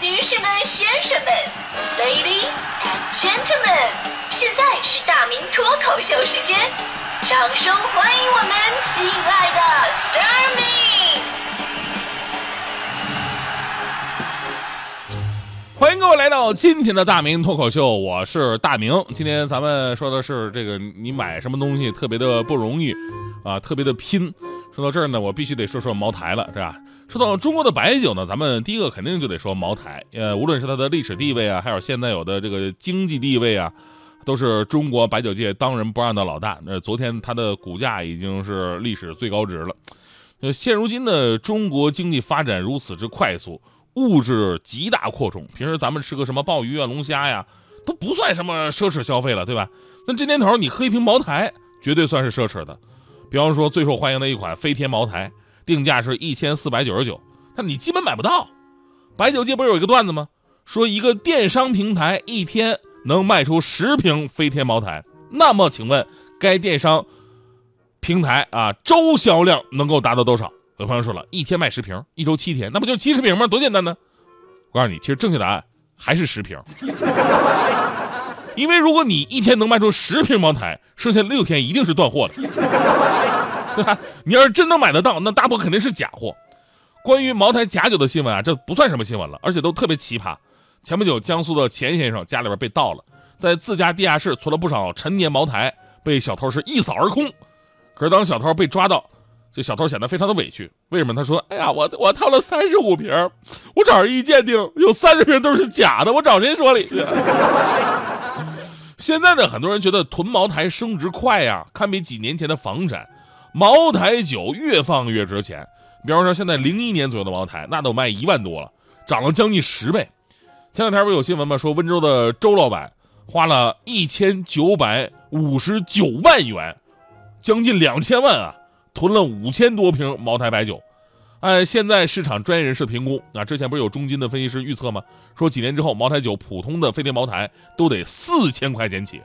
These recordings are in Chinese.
女士们、先生们，Ladies and Gentlemen，现在是大明脱口秀时间，掌声欢迎我们亲爱的 s t a r m y 欢迎各位来到今天的大明脱口秀，我是大明。今天咱们说的是这个，你买什么东西特别的不容易啊，特别的拼。说到这儿呢，我必须得说说茅台了，是吧？说到中国的白酒呢，咱们第一个肯定就得说茅台。呃，无论是它的历史地位啊，还有现在有的这个经济地位啊，都是中国白酒界当仁不让的老大。那昨天它的股价已经是历史最高值了。呃，现如今的中国经济发展如此之快速，物质极大扩充，平时咱们吃个什么鲍鱼啊、龙虾呀，都不算什么奢侈消费了，对吧？那这年头你喝一瓶茅台，绝对算是奢侈的。比方说最受欢迎的一款飞天茅台，定价是一千四百九十九，但你基本买不到。白酒界不是有一个段子吗？说一个电商平台一天能卖出十瓶飞天茅台，那么请问该电商平台啊周销量能够达到多少？有朋友说了，一天卖十瓶，一周七天，那不就七十瓶吗？多简单呢！我告诉你，其实正确答案还是十瓶。因为如果你一天能卖出十瓶茅台，剩下六天一定是断货的，对吧？你要是真能买得到，那大多肯定是假货。关于茅台假酒的新闻啊，这不算什么新闻了，而且都特别奇葩。前不久，江苏的钱先生家里边被盗了，在自家地下室存了不少陈年茅台，被小偷是一扫而空。可是当小偷被抓到，这小偷显得非常的委屈。为什么？他说：“哎呀，我 我掏了三十五瓶，我找人一鉴定，有三十瓶都是假的，我找谁说理去？” 现在呢，很多人觉得囤茅台升值快呀，堪比几年前的房产。茅台酒越放越值钱。比方说，现在零一年左右的茅台，那都卖一万多了，涨了将近十倍。前两天不是有新闻吗？说温州的周老板花了一千九百五十九万元，将近两千万啊，囤了五千多瓶茅台白酒。按现在市场专业人士评估，啊，之前不是有中金的分析师预测吗？说几年之后，茅台酒普通的飞天茅台都得四千块钱起，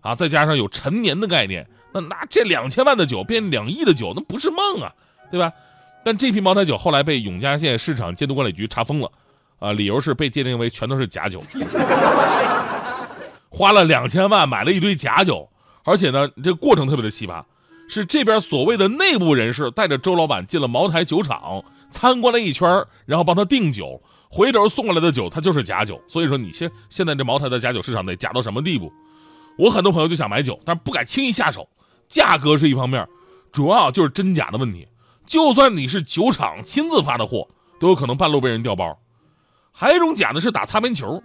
啊，再加上有陈年的概念，那那这两千万的酒变两亿的酒，那不是梦啊，对吧？但这批茅台酒后来被永嘉县市场监督管理局查封了，啊，理由是被鉴定为全都是假酒，花了两千万买了一堆假酒，而且呢，这个过程特别的奇葩。是这边所谓的内部人士带着周老板进了茅台酒厂参观了一圈，然后帮他订酒，回头送过来的酒他就是假酒。所以说你现现在这茅台的假酒市场得假到什么地步？我很多朋友就想买酒，但是不敢轻易下手，价格是一方面，主要就是真假的问题。就算你是酒厂亲自发的货，都有可能半路被人调包。还有一种假的是打擦边球，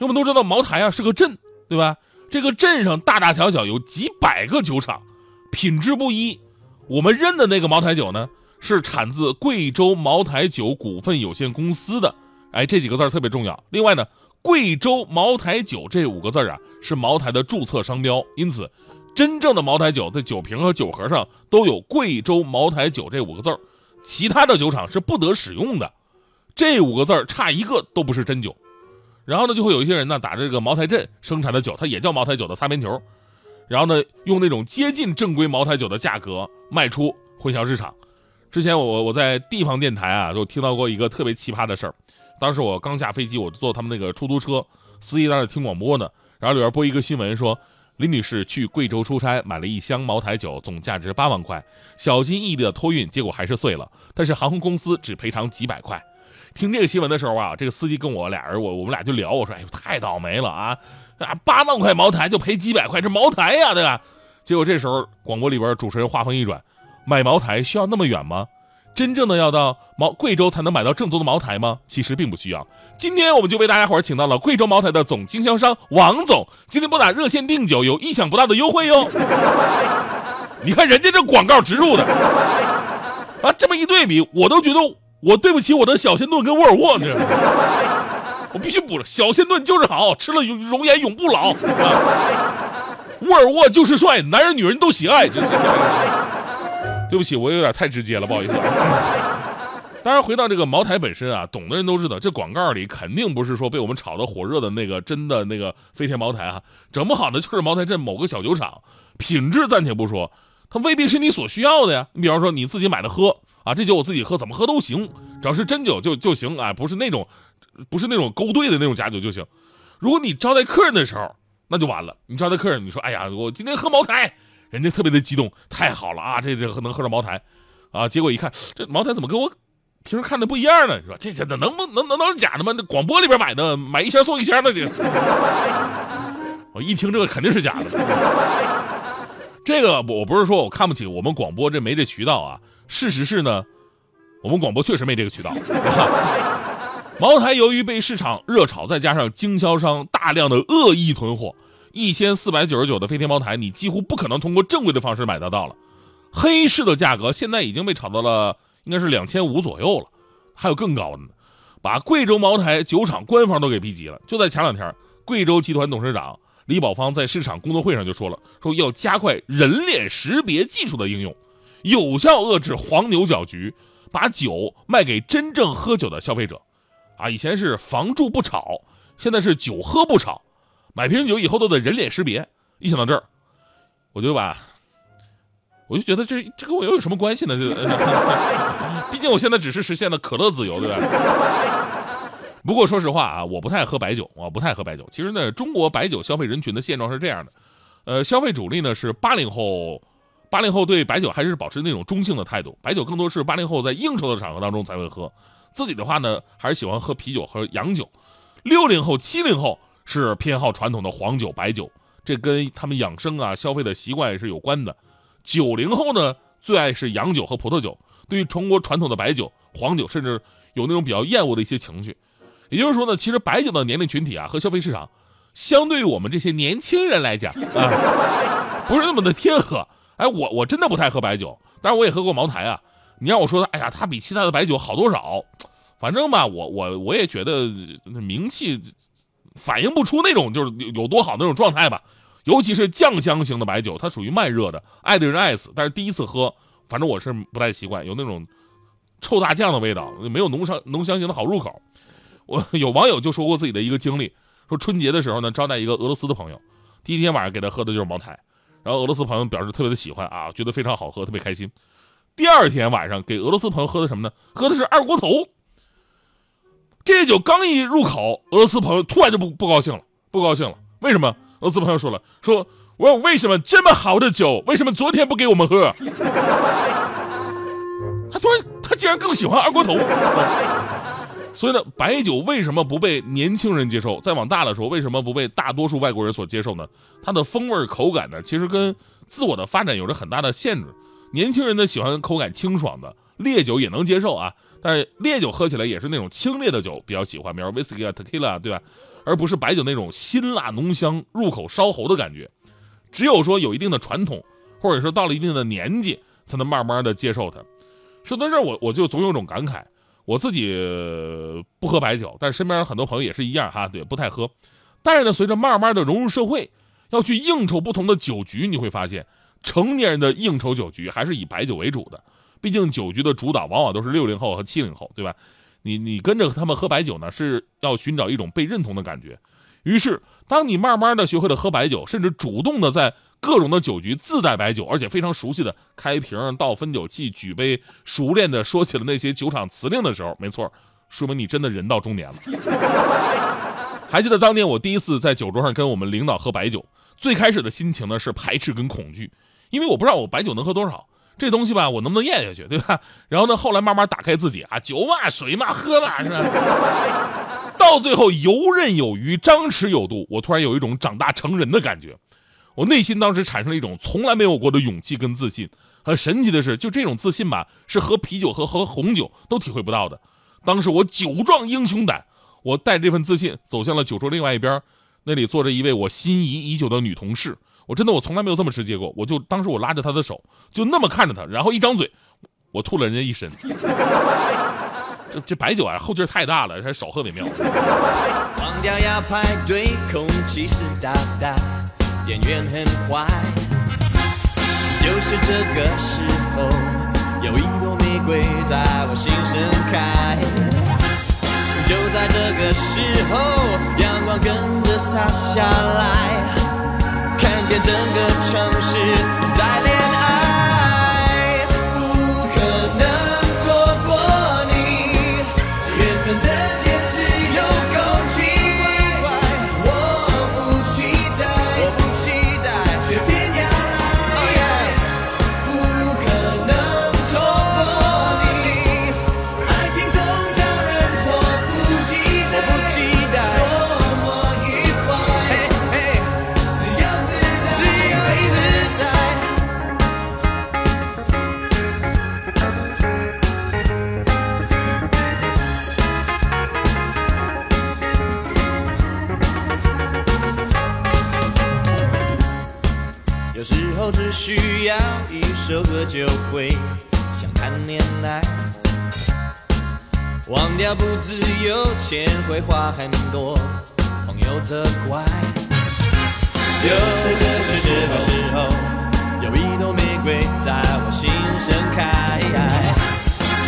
因为我们都知道茅台啊是个镇，对吧？这个镇上大大小小有几百个酒厂。品质不一，我们认的那个茅台酒呢，是产自贵州茅台酒股份有限公司的。哎，这几个字儿特别重要。另外呢，贵州茅台酒这五个字儿啊，是茅台的注册商标，因此，真正的茅台酒在酒瓶和酒盒上都有贵州茅台酒这五个字儿其他的酒厂是不得使用的。这五个字儿差一个都不是真酒。然后呢，就会有一些人呢，打着这个茅台镇生产的酒，它也叫茅台酒的擦边球。然后呢，用那种接近正规茅台酒的价格卖出，混淆市场。之前我我在地方电台啊，就听到过一个特别奇葩的事儿。当时我刚下飞机，我坐他们那个出租车，司机在那听广播呢。然后里边播一个新闻，说李女士去贵州出差，买了一箱茅台酒，总价值八万块，小心翼翼的托运，结果还是碎了。但是航空公司只赔偿几百块。听这个新闻的时候啊，这个司机跟我俩人，我我们俩就聊，我说，哎呦，太倒霉了啊！啊，八万块茅台就赔几百块，这茅台呀，对吧？结果这时候广播里边主持人话锋一转，买茅台需要那么远吗？真正的要到茅贵州才能买到正宗的茅台吗？其实并不需要。今天我们就为大家伙请到了贵州茅台的总经销商王总，今天拨打热线订酒有意想不到的优惠哟。你看人家这广告植入的啊，这么一对比，我都觉得我对不起我的小仙炖跟沃尔沃这。我必须补了，小仙炖就是好吃了容容颜永不老。沃尔沃就是帅，男人女人都喜爱。对不起，我有点太直接了，不好意思。当然，回到这个茅台本身啊，懂的人都知道，这广告里肯定不是说被我们炒得火热的那个真的那个飞天茅台啊，整不好的就是茅台镇某个小酒厂，品质暂且不说，它未必是你所需要的呀。你比方说你自己买的喝啊，这酒我自己喝，怎么喝都行，只要是真酒就就行啊，不是那种。不是那种勾兑的那种假酒就行。如果你招待客人的时候，那就完了。你招待客人，你说哎呀，我今天喝茅台，人家特别的激动，太好了啊，这这能喝着茅台，啊，结果一看这茅台怎么跟我平时看的不一样呢？是吧？这这能不能能能是假的吗？这广播里边买的，买一箱送一箱的这。我一听这个肯定是假的。这个我不是说我看不起我们广播这没这渠道啊，事实是呢，我们广播确实没这个渠道。茅台由于被市场热炒，再加上经销商大量的恶意囤货，一千四百九十九的飞天茅台，你几乎不可能通过正规的方式买得到了。黑市的价格现在已经被炒到了应该是两千五左右了，还有更高的呢，把贵州茅台酒厂官方都给逼急了。就在前两天，贵州集团董事长李宝芳在市场工作会上就说了，说要加快人脸识别技术的应用，有效遏制黄牛搅局，把酒卖给真正喝酒的消费者。啊，以前是房住不炒，现在是酒喝不炒，买瓶酒以后都得人脸识别。一想到这儿，我就把，我就觉得这这跟我又有什么关系呢？这，毕竟我现在只是实现了可乐自由，对吧？不过说实话啊，我不太喝白酒，我不太喝白酒。其实呢，中国白酒消费人群的现状是这样的，呃，消费主力呢是八零后，八零后对白酒还是保持那种中性的态度，白酒更多是八零后在应酬的场合当中才会喝。自己的话呢，还是喜欢喝啤酒和洋酒。六零后、七零后是偏好传统的黄酒、白酒，这跟他们养生啊、消费的习惯也是有关的。九零后呢，最爱是洋酒和葡萄酒，对于中国传统的白酒、黄酒，甚至有那种比较厌恶的一些情绪。也就是说呢，其实白酒的年龄群体啊和消费市场，相对于我们这些年轻人来讲啊，不是那么的贴合。哎，我我真的不太喝白酒，但是我也喝过茅台啊。你让我说，哎呀，它比其他的白酒好多少？反正吧，我我我也觉得名气反映不出那种就是有多好那种状态吧。尤其是酱香型的白酒，它属于慢热的，爱的人爱死。但是第一次喝，反正我是不太习惯，有那种臭大酱的味道，没有浓香浓香型的好入口。我有网友就说过自己的一个经历，说春节的时候呢，招待一个俄罗斯的朋友，第一天晚上给他喝的就是茅台，然后俄罗斯朋友表示特别的喜欢啊，觉得非常好喝，特别开心。第二天晚上给俄罗斯朋友喝的什么呢？喝的是二锅头。这酒刚一入口，俄罗斯朋友突然就不不高兴了，不高兴了。为什么？俄罗斯朋友说了，说我为什么这么好的酒，为什么昨天不给我们喝？他突然他竟然更喜欢二锅头。所以呢，白酒为什么不被年轻人接受？再往大了说，为什么不被大多数外国人所接受呢？它的风味口感呢，其实跟自我的发展有着很大的限制。年轻人呢喜欢口感清爽的烈酒也能接受啊，但是烈酒喝起来也是那种清冽的酒比较喜欢，比如威士忌啊、tequila 对吧？而不是白酒那种辛辣浓香、入口烧喉的感觉。只有说有一定的传统，或者说到了一定的年纪，才能慢慢的接受它。说到这儿，我我就总有种感慨，我自己不喝白酒，但是身边很多朋友也是一样哈，对，不太喝。但是呢，随着慢慢的融入社会，要去应酬不同的酒局，你会发现。成年人的应酬酒局还是以白酒为主的，毕竟酒局的主导往往都是六零后和七零后，对吧？你你跟着他们喝白酒呢，是要寻找一种被认同的感觉。于是，当你慢慢的学会了喝白酒，甚至主动的在各种的酒局自带白酒，而且非常熟悉的开瓶、倒分酒器、举杯，熟练的说起了那些酒厂词令的时候，没错，说明你真的人到中年了。还记得当年我第一次在酒桌上跟我们领导喝白酒，最开始的心情呢是排斥跟恐惧。因为我不知道我白酒能喝多少，这东西吧，我能不能咽下去，对吧？然后呢，后来慢慢打开自己啊，酒嘛，水嘛，喝嘛，是吧？到最后游刃有余，张弛有度，我突然有一种长大成人的感觉，我内心当时产生了一种从来没有过的勇气跟自信。很神奇的是，就这种自信吧，是喝啤酒和喝红酒都体会不到的。当时我酒壮英雄胆，我带着这份自信走向了酒桌另外一边，那里坐着一位我心仪已久的女同事。我真的我从来没有这么直接过，我就当时我拉着她的手，就那么看着她，然后一张嘴，我吐了人家一身。这这白酒啊，后劲太大了，还是少喝为妙。忘掉要排队，空气湿哒哒，演员很坏。就是这个时候，有一朵玫瑰在我心盛开。就在这个时候，阳光跟着洒下来。看见整个城市后只需要一首歌就会想谈恋爱。忘掉不自由钱会花很多朋友责怪就是这这个时候有一朵玫瑰在我心盛开。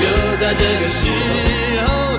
就在这个时候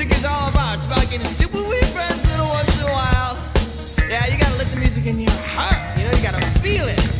music is all about. It's about getting stupid with friends little once in a while. Yeah, you gotta let the music in your heart. You know, you gotta feel it.